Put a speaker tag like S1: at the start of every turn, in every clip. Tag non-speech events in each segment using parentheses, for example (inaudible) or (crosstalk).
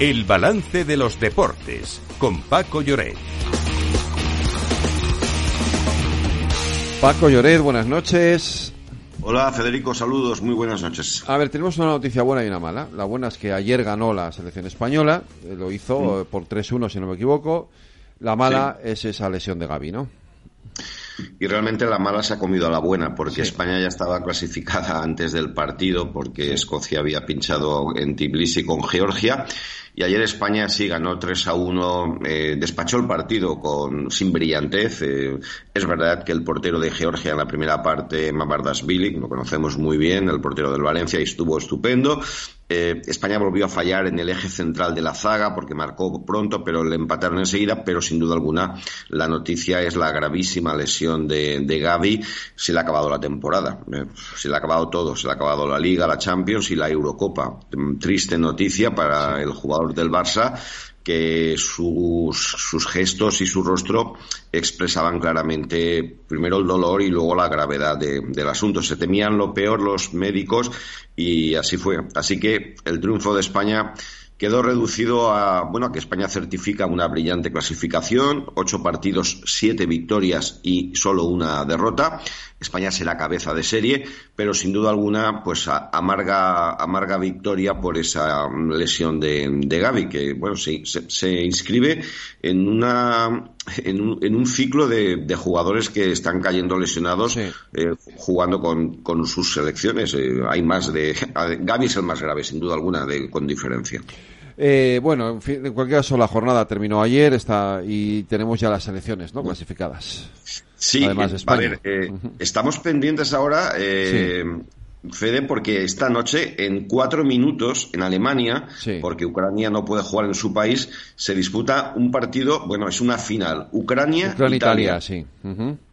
S1: El balance de los deportes con Paco Lloret.
S2: Paco Lloret, buenas noches.
S3: Hola Federico, saludos, muy buenas noches.
S2: A ver, tenemos una noticia buena y una mala. La buena es que ayer ganó la selección española, eh, lo hizo mm. eh, por 3-1 si no me equivoco. La mala es esa lesión de Gaby, ¿no?
S3: Y realmente la mala se ha comido a la buena, porque España ya estaba clasificada (laughs) antes del partido, porque Escocia había pinchado en Tbilisi con Georgia. Y ayer España sí ganó 3 a 1, eh, despachó el partido con, sin brillantez. Eh, es verdad que el portero de Georgia en la primera parte, Billy, lo conocemos muy bien, el portero del Valencia, y estuvo estupendo. Eh, España volvió a fallar en el eje central de la zaga porque marcó pronto, pero le empataron enseguida. Pero sin duda alguna, la noticia es la gravísima lesión de, de Gaby. Se le ha acabado la temporada. Eh, se le ha acabado todo. Se le ha acabado la Liga, la Champions y la Eurocopa. Triste noticia para el jugador del Barça que sus, sus, gestos y su rostro expresaban claramente primero el dolor y luego la gravedad del asunto. Se temían lo peor los médicos y así fue. Así que el triunfo de España quedó reducido a, bueno, a que España certifica una brillante clasificación, ocho partidos, siete victorias y solo una derrota. España será cabeza de serie, pero sin duda alguna, pues amarga, amarga victoria por esa lesión de, de Gaby, que, bueno, se, se, inscribe en una, en un, en un ciclo de, de, jugadores que están cayendo lesionados eh, jugando con, con, sus selecciones. Eh, hay más de, Gaby es el más grave, sin duda alguna, de, con diferencia.
S2: Eh, bueno, en, fin, en, cualquier caso, la jornada terminó ayer está, y tenemos ya las elecciones ¿no? clasificadas.
S3: Sí, Además a ver, eh, estamos pendientes ahora, eh, Fede, porque esta noche, en cuatro minutos, en Alemania, porque Ucrania no puede jugar en su país, se disputa un partido, bueno, es una final. Ucrania-Italia.
S2: sí.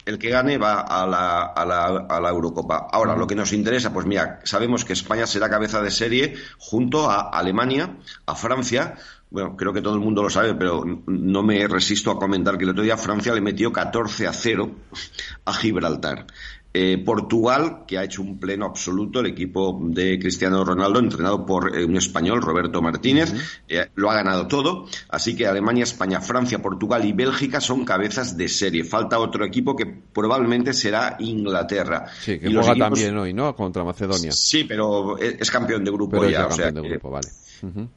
S3: El que gane va a la, a la, a la Eurocopa. Ahora, lo que nos interesa, pues mira, sabemos que España será cabeza de serie junto a Alemania, a Francia, bueno, creo que todo el mundo lo sabe, pero no me resisto a comentar que el otro día Francia le metió 14 a 0 a Gibraltar. Eh, Portugal, que ha hecho un pleno absoluto, el equipo de Cristiano Ronaldo, entrenado por eh, un español, Roberto Martínez, eh, lo ha ganado todo. Así que Alemania, España, Francia, Portugal y Bélgica son cabezas de serie. Falta otro equipo que probablemente será Inglaterra.
S2: Sí, que juega también hoy, ¿no? Contra Macedonia.
S3: Sí, pero es, campeón de grupo ya.
S2: o sea, de grupo, vale.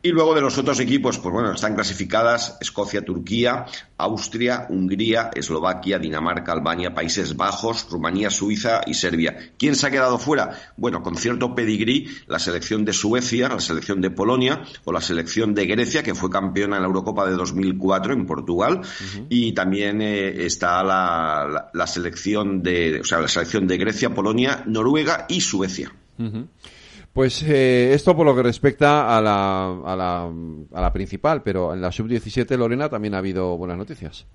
S3: Y luego de los otros equipos, pues bueno, están clasificadas Escocia, Turquía, Austria, Hungría, Eslovaquia, Dinamarca, Albania, Países Bajos, Rumanía, Suiza y Serbia. ¿Quién se ha quedado fuera? Bueno, con cierto pedigrí, la selección de Suecia, la selección de Polonia o la selección de Grecia, que fue campeona en la Eurocopa de 2004 en Portugal. Y también eh, está la, selección de, o sea, la selección de Grecia, Polonia, Noruega y Suecia.
S2: Pues eh, esto por lo que respecta a la, a la, a la principal, pero en la sub-17, Lorena, también ha habido buenas noticias.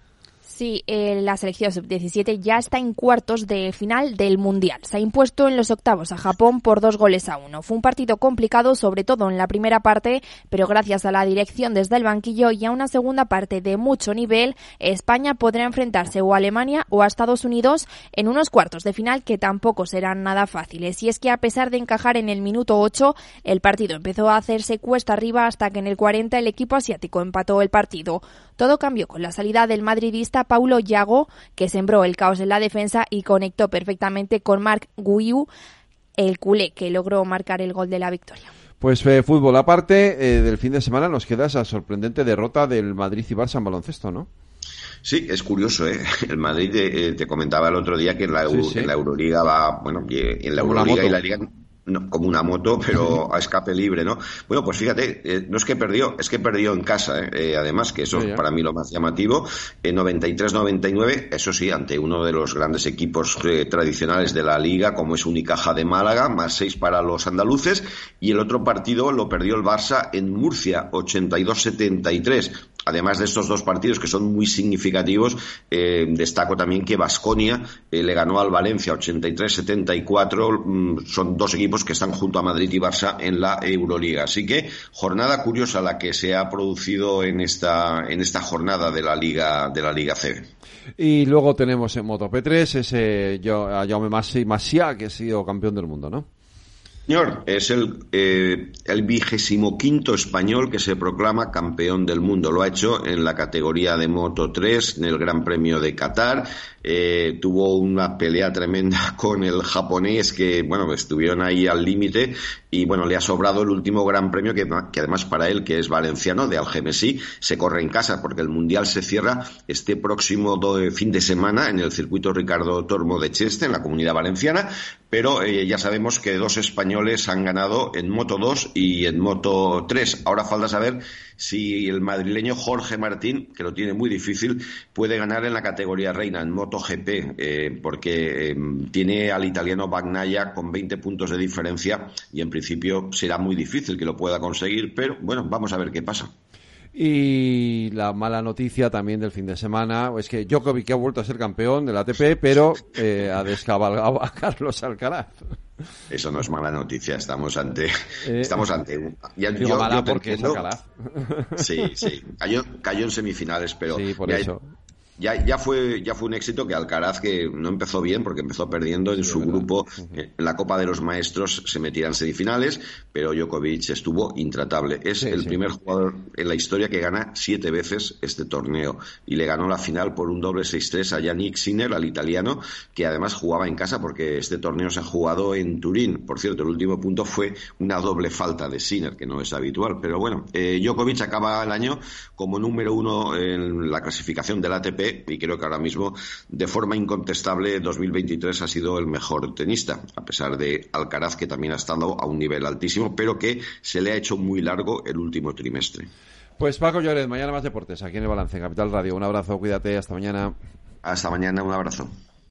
S4: Sí, eh, la selección sub-17 ya está en cuartos de final del Mundial. Se ha impuesto en los octavos a Japón por dos goles a uno. Fue un partido complicado, sobre todo en la primera parte, pero gracias a la dirección desde el banquillo y a una segunda parte de mucho nivel, España podrá enfrentarse o a Alemania o a Estados Unidos en unos cuartos de final que tampoco serán nada fáciles. Y es que a pesar de encajar en el minuto 8, el partido empezó a hacerse cuesta arriba hasta que en el 40 el equipo asiático empató el partido. Todo cambió con la salida del madridista Paulo Yago, que sembró el caos en la defensa y conectó perfectamente con Marc Guiu, el culé, que logró marcar el gol de la victoria.
S2: Pues eh, fútbol aparte, eh, del fin de semana nos queda esa sorprendente derrota del Madrid y Barça en baloncesto, ¿no?
S3: Sí, es curioso, ¿eh? (laughs) El Madrid, eh, te comentaba el otro día que en la, Euroliga va, bueno, en la Euroliga y la Liga como una moto, pero a escape libre, ¿no? Bueno, pues fíjate, eh, no es que perdió, es que perdió en casa, ¿eh? eh además, que eso es para mí lo más llamativo. En 93-99, eso sí, ante uno de los grandes equipos eh, tradicionales de la liga, como es Unicaja de Málaga, más seis para los andaluces, y el otro partido lo perdió el Barça en Murcia, 82-73. Además de estos dos partidos que son muy significativos, eh, destaco también que Basconia eh, le ganó al Valencia 83-74. Mm, son dos equipos que están junto a Madrid y Barça en la Euroliga. Así que jornada curiosa la que se ha producido en esta en esta jornada de la Liga de la Liga C.
S2: Y luego tenemos en Moto P3 ese Jaume Masia que ha sido campeón del mundo, ¿no?
S3: Señor, es el, eh, el vigésimo quinto español que se proclama campeón del mundo. Lo ha hecho en la categoría de Moto 3, en el Gran Premio de Qatar. Eh, tuvo una pelea tremenda (laughs) con el japonés que, bueno, estuvieron ahí al límite y, bueno, le ha sobrado el último Gran Premio que, que además para él, que es valenciano, de Algemesí, se corre en casa porque el Mundial se cierra este próximo fin de semana en el circuito Ricardo Tormo de Cheste, en la comunidad valenciana, pero eh, ya sabemos que dos españoles han ganado en Moto 2 y en Moto 3. Ahora falta saber si el madrileño Jorge Martín, que lo tiene muy difícil, puede ganar en la categoría reina, en Moto GP, eh, porque eh, tiene al italiano Bagnaia con 20 puntos de diferencia y en principio será muy difícil que lo pueda conseguir, pero bueno, vamos a ver qué pasa.
S2: Y la mala noticia también del fin de semana es que Djokovic ha vuelto a ser campeón del ATP, pero eh, ha descabalgado a Carlos Alcaraz.
S3: Eso no es mala noticia, estamos ante.
S2: Eh,
S3: estamos ante.
S2: Ya, digo mala porque es Alcaraz.
S3: Sí, sí. Cayó, cayó en semifinales, pero.
S2: Sí, por eso
S3: ya, ya, fue, ya fue un éxito que Alcaraz, que no empezó bien porque empezó perdiendo en su grupo, en la Copa de los Maestros se metía en semifinales, pero Djokovic estuvo intratable. Es el primer jugador en la historia que gana siete veces este torneo y le ganó la final por un doble 6-3 a Yannick Sinner, al italiano, que además jugaba en casa porque este torneo se ha jugado en Turín. Por cierto, el último punto fue una doble falta de Sinner, que no es habitual. Pero bueno, eh, Djokovic acaba el año como número uno en la clasificación del ATP y creo que ahora mismo, de forma incontestable, 2023 ha sido el mejor tenista, a pesar de Alcaraz, que también ha estado a un nivel altísimo, pero que se le ha hecho muy largo el último trimestre.
S2: Pues Paco Lloret, mañana más deportes, aquí en el Balance, Capital Radio. Un abrazo, cuídate, hasta mañana.
S3: Hasta mañana, un abrazo.